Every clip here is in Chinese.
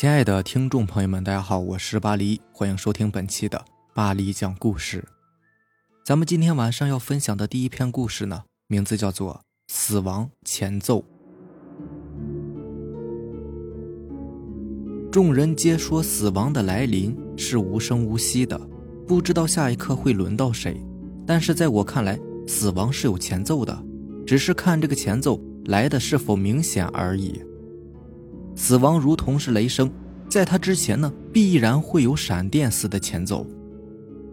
亲爱的听众朋友们，大家好，我是巴黎，欢迎收听本期的巴黎讲故事。咱们今天晚上要分享的第一篇故事呢，名字叫做《死亡前奏》。众人皆说死亡的来临是无声无息的，不知道下一刻会轮到谁。但是在我看来，死亡是有前奏的，只是看这个前奏来的是否明显而已。死亡如同是雷声，在它之前呢，必然会有闪电似的前奏。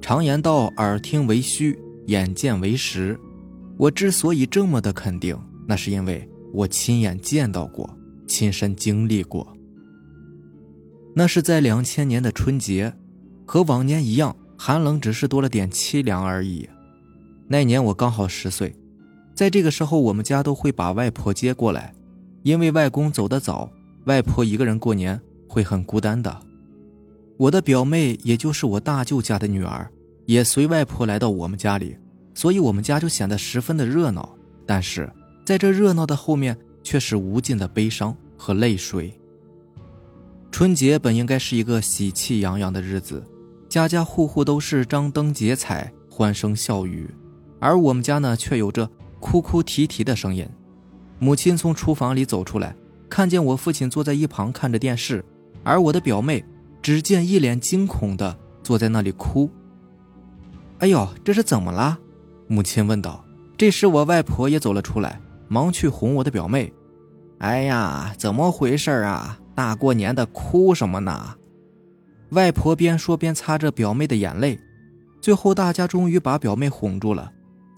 常言道：“耳听为虚，眼见为实。”我之所以这么的肯定，那是因为我亲眼见到过，亲身经历过。那是在两千年的春节，和往年一样，寒冷只是多了点凄凉而已。那年我刚好十岁，在这个时候，我们家都会把外婆接过来，因为外公走得早。外婆一个人过年会很孤单的，我的表妹也就是我大舅家的女儿，也随外婆来到我们家里，所以我们家就显得十分的热闹。但是在这热闹的后面，却是无尽的悲伤和泪水。春节本应该是一个喜气洋洋的日子，家家户户都是张灯结彩、欢声笑语，而我们家呢，却有着哭哭啼啼的声音。母亲从厨房里走出来。看见我父亲坐在一旁看着电视，而我的表妹只见一脸惊恐的坐在那里哭。哎呦，这是怎么了？母亲问道。这时我外婆也走了出来，忙去哄我的表妹。哎呀，怎么回事啊？大过年的哭什么呢？外婆边说边擦着表妹的眼泪。最后大家终于把表妹哄住了。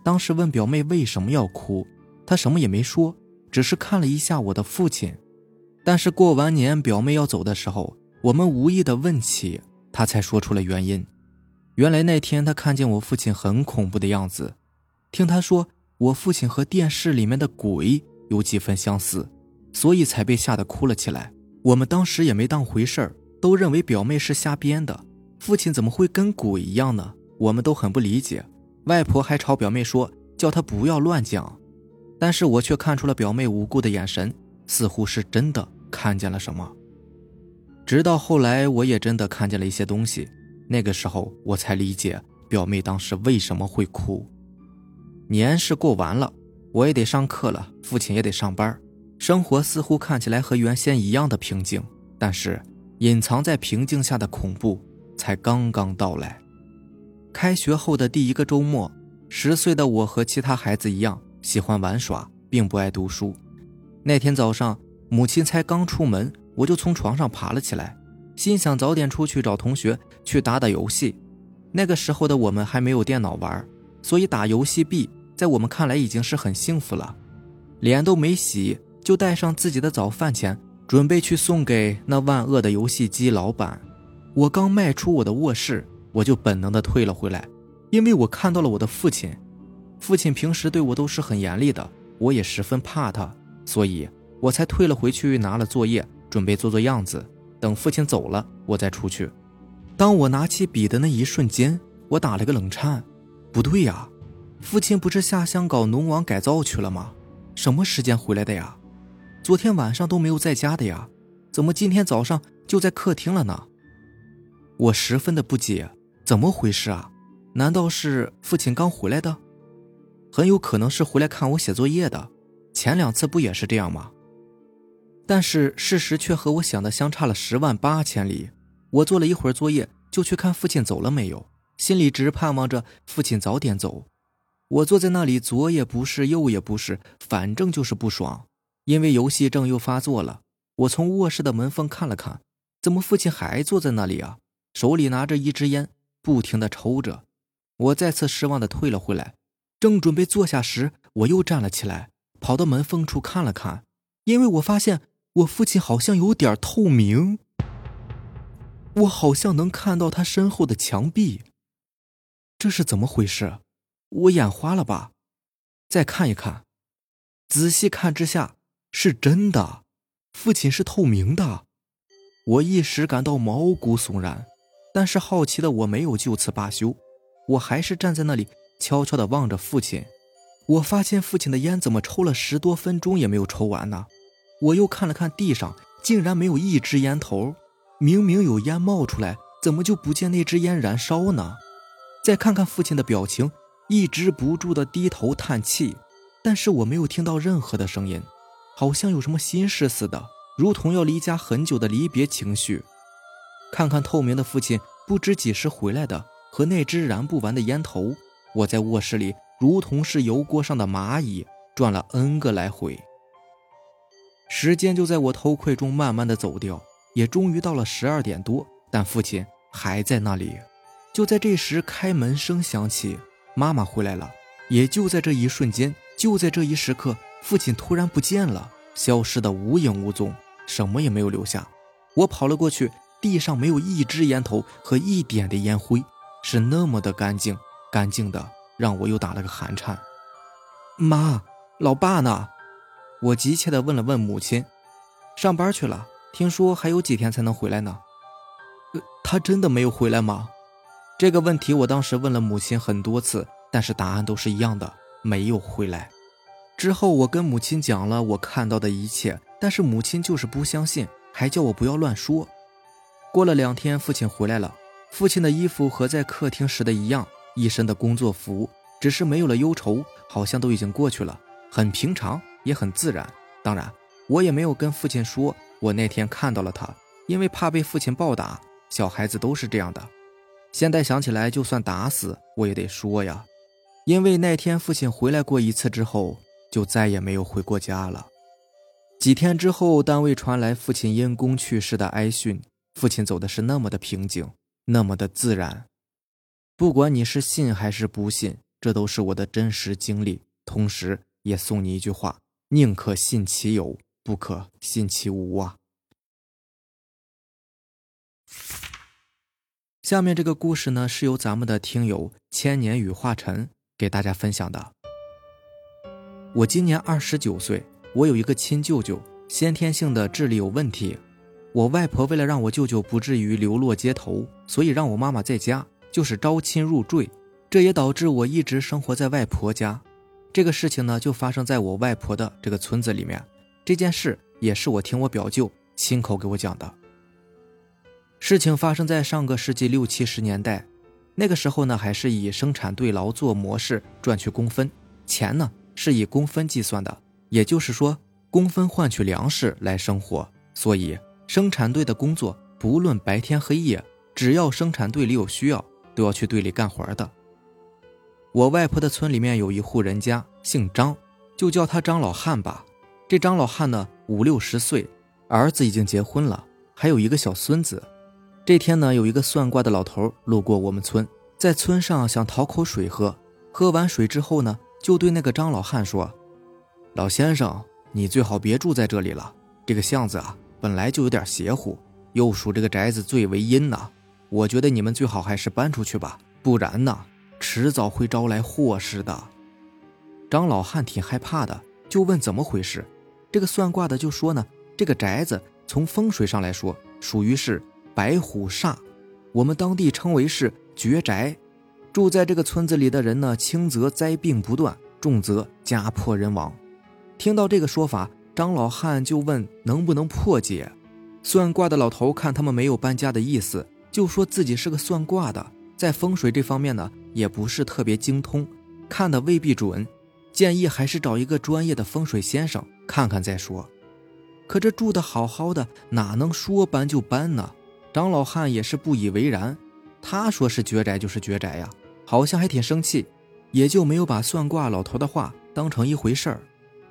当时问表妹为什么要哭，她什么也没说。只是看了一下我的父亲，但是过完年表妹要走的时候，我们无意的问起，她才说出了原因。原来那天她看见我父亲很恐怖的样子，听他说我父亲和电视里面的鬼有几分相似，所以才被吓得哭了起来。我们当时也没当回事儿，都认为表妹是瞎编的。父亲怎么会跟鬼一样呢？我们都很不理解。外婆还朝表妹说，叫她不要乱讲。但是我却看出了表妹无辜的眼神，似乎是真的看见了什么。直到后来，我也真的看见了一些东西，那个时候我才理解表妹当时为什么会哭。年是过完了，我也得上课了，父亲也得上班，生活似乎看起来和原先一样的平静。但是，隐藏在平静下的恐怖才刚刚到来。开学后的第一个周末，十岁的我和其他孩子一样。喜欢玩耍，并不爱读书。那天早上，母亲才刚出门，我就从床上爬了起来，心想早点出去找同学去打打游戏。那个时候的我们还没有电脑玩，所以打游戏币在我们看来已经是很幸福了。脸都没洗，就带上自己的早饭钱，准备去送给那万恶的游戏机老板。我刚迈出我的卧室，我就本能的退了回来，因为我看到了我的父亲。父亲平时对我都是很严厉的，我也十分怕他，所以我才退了回去，拿了作业，准备做做样子，等父亲走了，我再出去。当我拿起笔的那一瞬间，我打了个冷颤，不对呀，父亲不是下乡搞农网改造去了吗？什么时间回来的呀？昨天晚上都没有在家的呀，怎么今天早上就在客厅了呢？我十分的不解，怎么回事啊？难道是父亲刚回来的？很有可能是回来看我写作业的，前两次不也是这样吗？但是事实却和我想的相差了十万八千里。我做了一会儿作业，就去看父亲走了没有，心里直盼望着父亲早点走。我坐在那里，左也不是，右也不是，反正就是不爽。因为游戏症又发作了。我从卧室的门缝看了看，怎么父亲还坐在那里啊？手里拿着一支烟，不停的抽着。我再次失望的退了回来。正准备坐下时，我又站了起来，跑到门缝处看了看，因为我发现我父亲好像有点透明，我好像能看到他身后的墙壁。这是怎么回事？我眼花了吧？再看一看，仔细看之下，是真的，父亲是透明的。我一时感到毛骨悚然，但是好奇的我没有就此罢休，我还是站在那里。悄悄地望着父亲，我发现父亲的烟怎么抽了十多分钟也没有抽完呢？我又看了看地上，竟然没有一支烟头。明明有烟冒出来，怎么就不见那支烟燃烧呢？再看看父亲的表情，一直不住的低头叹气，但是我没有听到任何的声音，好像有什么心事似的，如同要离家很久的离别情绪。看看透明的父亲不知几时回来的，和那只燃不完的烟头，我在卧室里如同是油锅上的蚂蚁，转了 N 个来回。时间就在我偷窥中慢慢的走掉。也终于到了十二点多，但父亲还在那里。就在这时，开门声响起，妈妈回来了。也就在这一瞬间，就在这一时刻，父亲突然不见了，消失的无影无踪，什么也没有留下。我跑了过去，地上没有一支烟头和一点的烟灰，是那么的干净，干净的让我又打了个寒颤。妈，老爸呢？我急切地问了问母亲。上班去了。听说还有几天才能回来呢，呃他真的没有回来吗？这个问题我当时问了母亲很多次，但是答案都是一样的，没有回来。之后我跟母亲讲了我看到的一切，但是母亲就是不相信，还叫我不要乱说。过了两天，父亲回来了，父亲的衣服和在客厅时的一样，一身的工作服，只是没有了忧愁，好像都已经过去了，很平常，也很自然。当然，我也没有跟父亲说。我那天看到了他，因为怕被父亲暴打，小孩子都是这样的。现在想起来，就算打死我也得说呀，因为那天父亲回来过一次之后，就再也没有回过家了。几天之后，单位传来父亲因公去世的哀讯，父亲走的是那么的平静，那么的自然。不管你是信还是不信，这都是我的真实经历。同时，也送你一句话：宁可信其有。不可信其无啊！下面这个故事呢，是由咱们的听友千年羽化尘给大家分享的。我今年二十九岁，我有一个亲舅舅，先天性的智力有问题。我外婆为了让我舅舅不至于流落街头，所以让我妈妈在家，就是招亲入赘。这也导致我一直生活在外婆家。这个事情呢，就发生在我外婆的这个村子里面。这件事也是我听我表舅亲口给我讲的。事情发生在上个世纪六七十年代，那个时候呢，还是以生产队劳作模式赚取工分，钱呢是以工分计算的，也就是说，工分换取粮食来生活。所以，生产队的工作不论白天黑夜，只要生产队里有需要，都要去队里干活的。我外婆的村里面有一户人家，姓张，就叫他张老汉吧。这张老汉呢，五六十岁，儿子已经结婚了，还有一个小孙子。这天呢，有一个算卦的老头路过我们村，在村上想讨口水喝。喝完水之后呢，就对那个张老汉说：“老先生，你最好别住在这里了。这个巷子啊，本来就有点邪乎，又属这个宅子最为阴呐。我觉得你们最好还是搬出去吧，不然呢，迟早会招来祸事的。”张老汉挺害怕的，就问怎么回事。这个算卦的就说呢，这个宅子从风水上来说，属于是白虎煞，我们当地称为是绝宅。住在这个村子里的人呢，轻则灾病不断，重则家破人亡。听到这个说法，张老汉就问能不能破解。算卦的老头看他们没有搬家的意思，就说自己是个算卦的，在风水这方面呢，也不是特别精通，看的未必准。建议还是找一个专业的风水先生看看再说。可这住的好好的，哪能说搬就搬呢？张老汉也是不以为然。他说是绝宅就是绝宅呀，好像还挺生气，也就没有把算卦老头的话当成一回事儿。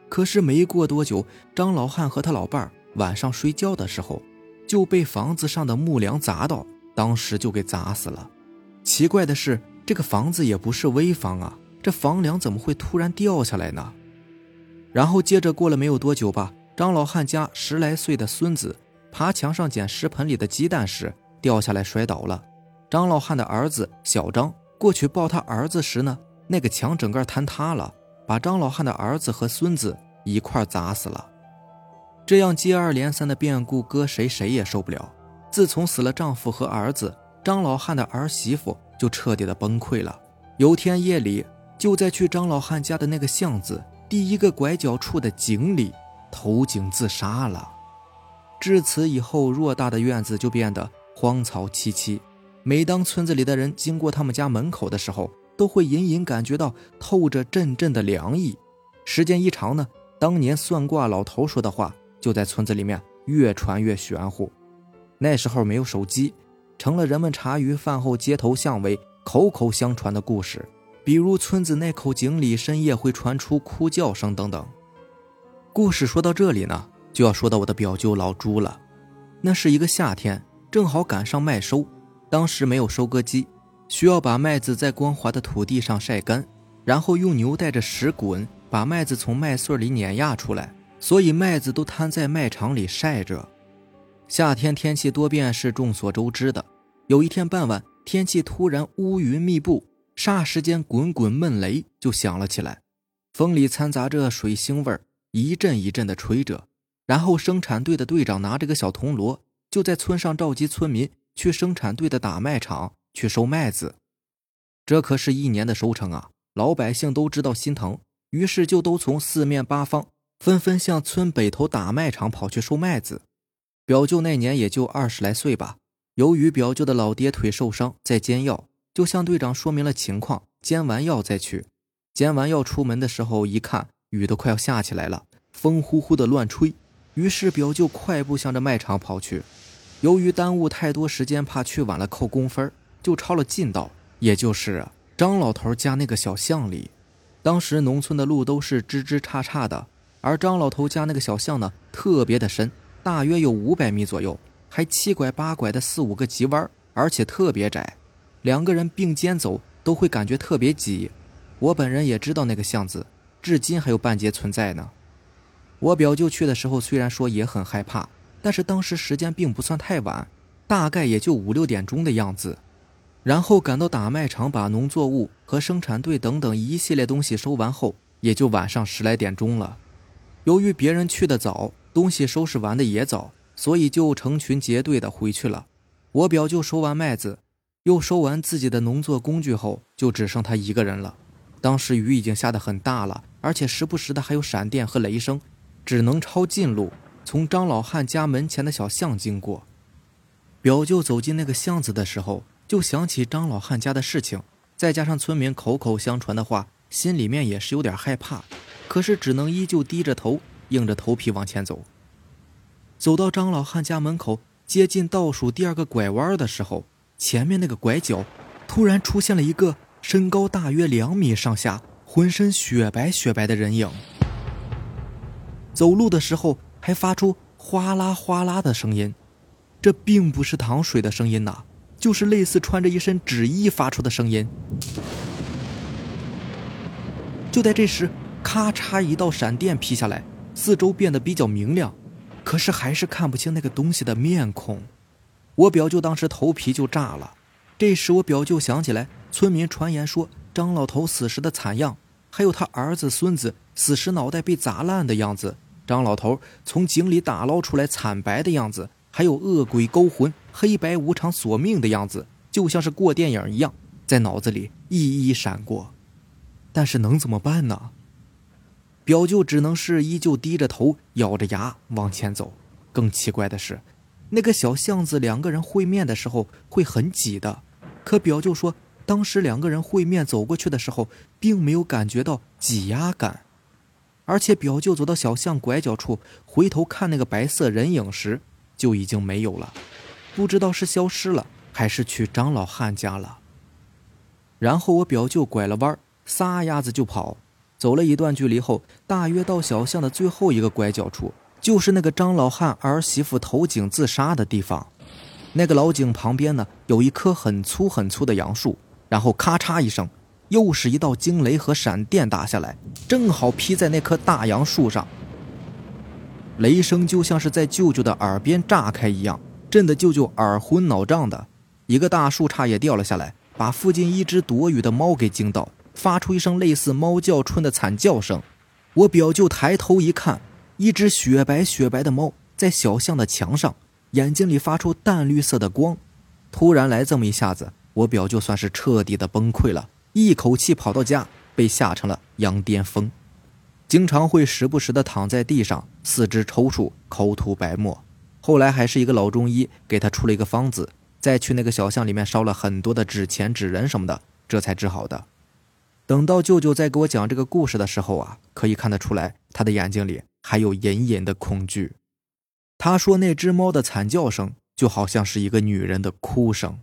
可是没过多久，张老汉和他老伴儿晚上睡觉的时候，就被房子上的木梁砸到，当时就给砸死了。奇怪的是，这个房子也不是危房啊。这房梁怎么会突然掉下来呢？然后接着过了没有多久吧，张老汉家十来岁的孙子爬墙上捡食盆里的鸡蛋时掉下来摔倒了。张老汉的儿子小张过去抱他儿子时呢，那个墙整个坍塌了，把张老汉的儿子和孙子一块砸死了。这样接二连三的变故，搁谁谁也受不了。自从死了丈夫和儿子，张老汉的儿媳妇就彻底的崩溃了。有天夜里。就在去张老汉家的那个巷子第一个拐角处的井里投井自杀了。至此以后，偌大的院子就变得荒草萋萋。每当村子里的人经过他们家门口的时候，都会隐隐感觉到透着阵阵的凉意。时间一长呢，当年算卦老头说的话就在村子里面越传越玄乎。那时候没有手机，成了人们茶余饭后、街头巷尾口口相传的故事。比如村子那口井里深夜会传出哭叫声等等。故事说到这里呢，就要说到我的表舅老朱了。那是一个夏天，正好赶上麦收，当时没有收割机，需要把麦子在光滑的土地上晒干，然后用牛带着石滚把麦子从麦穗里碾压出来，所以麦子都摊在麦场里晒着。夏天天气多变是众所周知的。有一天傍晚，天气突然乌云密布。霎时间，滚滚闷雷就响了起来，风里掺杂着水腥味儿，一阵一阵的吹着。然后，生产队的队长拿着个小铜锣，就在村上召集村民去生产队的打麦场去收麦子。这可是一年的收成啊！老百姓都知道心疼，于是就都从四面八方纷纷向村北头打麦场跑去收麦子。表舅那年也就二十来岁吧，由于表舅的老爹腿受伤，在煎药。就向队长说明了情况，煎完药再去。煎完药出门的时候，一看雨都快要下起来了，风呼呼的乱吹。于是表舅快步向着卖场跑去。由于耽误太多时间，怕去晚了扣工分，就抄了近道，也就是张老头家那个小巷里。当时农村的路都是枝枝杈杈的，而张老头家那个小巷呢，特别的深，大约有五百米左右，还七拐八拐的四五个急弯，而且特别窄。两个人并肩走都会感觉特别挤，我本人也知道那个巷子，至今还有半截存在呢。我表舅去的时候虽然说也很害怕，但是当时时间并不算太晚，大概也就五六点钟的样子。然后赶到打麦场，把农作物和生产队等等一系列东西收完后，也就晚上十来点钟了。由于别人去的早，东西收拾完的也早，所以就成群结队的回去了。我表舅收完麦子。又收完自己的农作工具后，就只剩他一个人了。当时雨已经下得很大了，而且时不时的还有闪电和雷声，只能抄近路，从张老汉家门前的小巷经过。表舅走进那个巷子的时候，就想起张老汉家的事情，再加上村民口口相传的话，心里面也是有点害怕，可是只能依旧低着头，硬着头皮往前走。走到张老汉家门口，接近倒数第二个拐弯的时候。前面那个拐角，突然出现了一个身高大约两米上下、浑身雪白雪白的人影。走路的时候还发出哗啦哗啦的声音，这并不是淌水的声音呐，就是类似穿着一身纸衣发出的声音。就在这时，咔嚓一道闪电劈下来，四周变得比较明亮，可是还是看不清那个东西的面孔。我表舅当时头皮就炸了。这时，我表舅想起来，村民传言说张老头死时的惨样，还有他儿子、孙子死时脑袋被砸烂的样子，张老头从井里打捞出来惨白的样子，还有恶鬼勾魂、黑白无常索命的样子，就像是过电影一样，在脑子里一一闪过。但是能怎么办呢？表舅只能是依旧低着头，咬着牙往前走。更奇怪的是。那个小巷子，两个人会面的时候会很挤的。可表舅说，当时两个人会面走过去的时候，并没有感觉到挤压感。而且表舅走到小巷拐角处，回头看那个白色人影时，就已经没有了，不知道是消失了，还是去张老汉家了。然后我表舅拐了弯，撒丫子就跑。走了一段距离后，大约到小巷的最后一个拐角处。就是那个张老汉儿媳妇投井自杀的地方，那个老井旁边呢，有一棵很粗很粗的杨树，然后咔嚓一声，又是一道惊雷和闪电打下来，正好劈在那棵大杨树上。雷声就像是在舅舅的耳边炸开一样，震得舅舅耳昏脑胀的。一个大树杈也掉了下来，把附近一只躲雨的猫给惊到，发出一声类似猫叫春的惨叫声。我表舅抬头一看。一只雪白雪白的猫在小巷的墙上，眼睛里发出淡绿色的光。突然来这么一下子，我表舅算是彻底的崩溃了，一口气跑到家，被吓成了羊癫疯，经常会时不时的躺在地上，四肢抽搐，口吐白沫。后来还是一个老中医给他出了一个方子，再去那个小巷里面烧了很多的纸钱、纸人什么的，这才治好的。等到舅舅在给我讲这个故事的时候啊，可以看得出来他的眼睛里还有隐隐的恐惧。他说那只猫的惨叫声就好像是一个女人的哭声。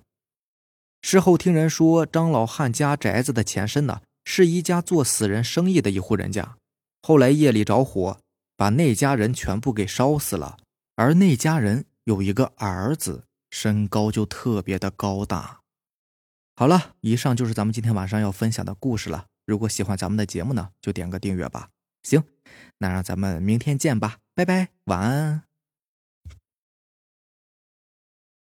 事后听人说，张老汉家宅子的前身呢，是一家做死人生意的一户人家。后来夜里着火，把那家人全部给烧死了。而那家人有一个儿子，身高就特别的高大。好了，以上就是咱们今天晚上要分享的故事了。如果喜欢咱们的节目呢，就点个订阅吧。行，那让咱们明天见吧，拜拜，晚安。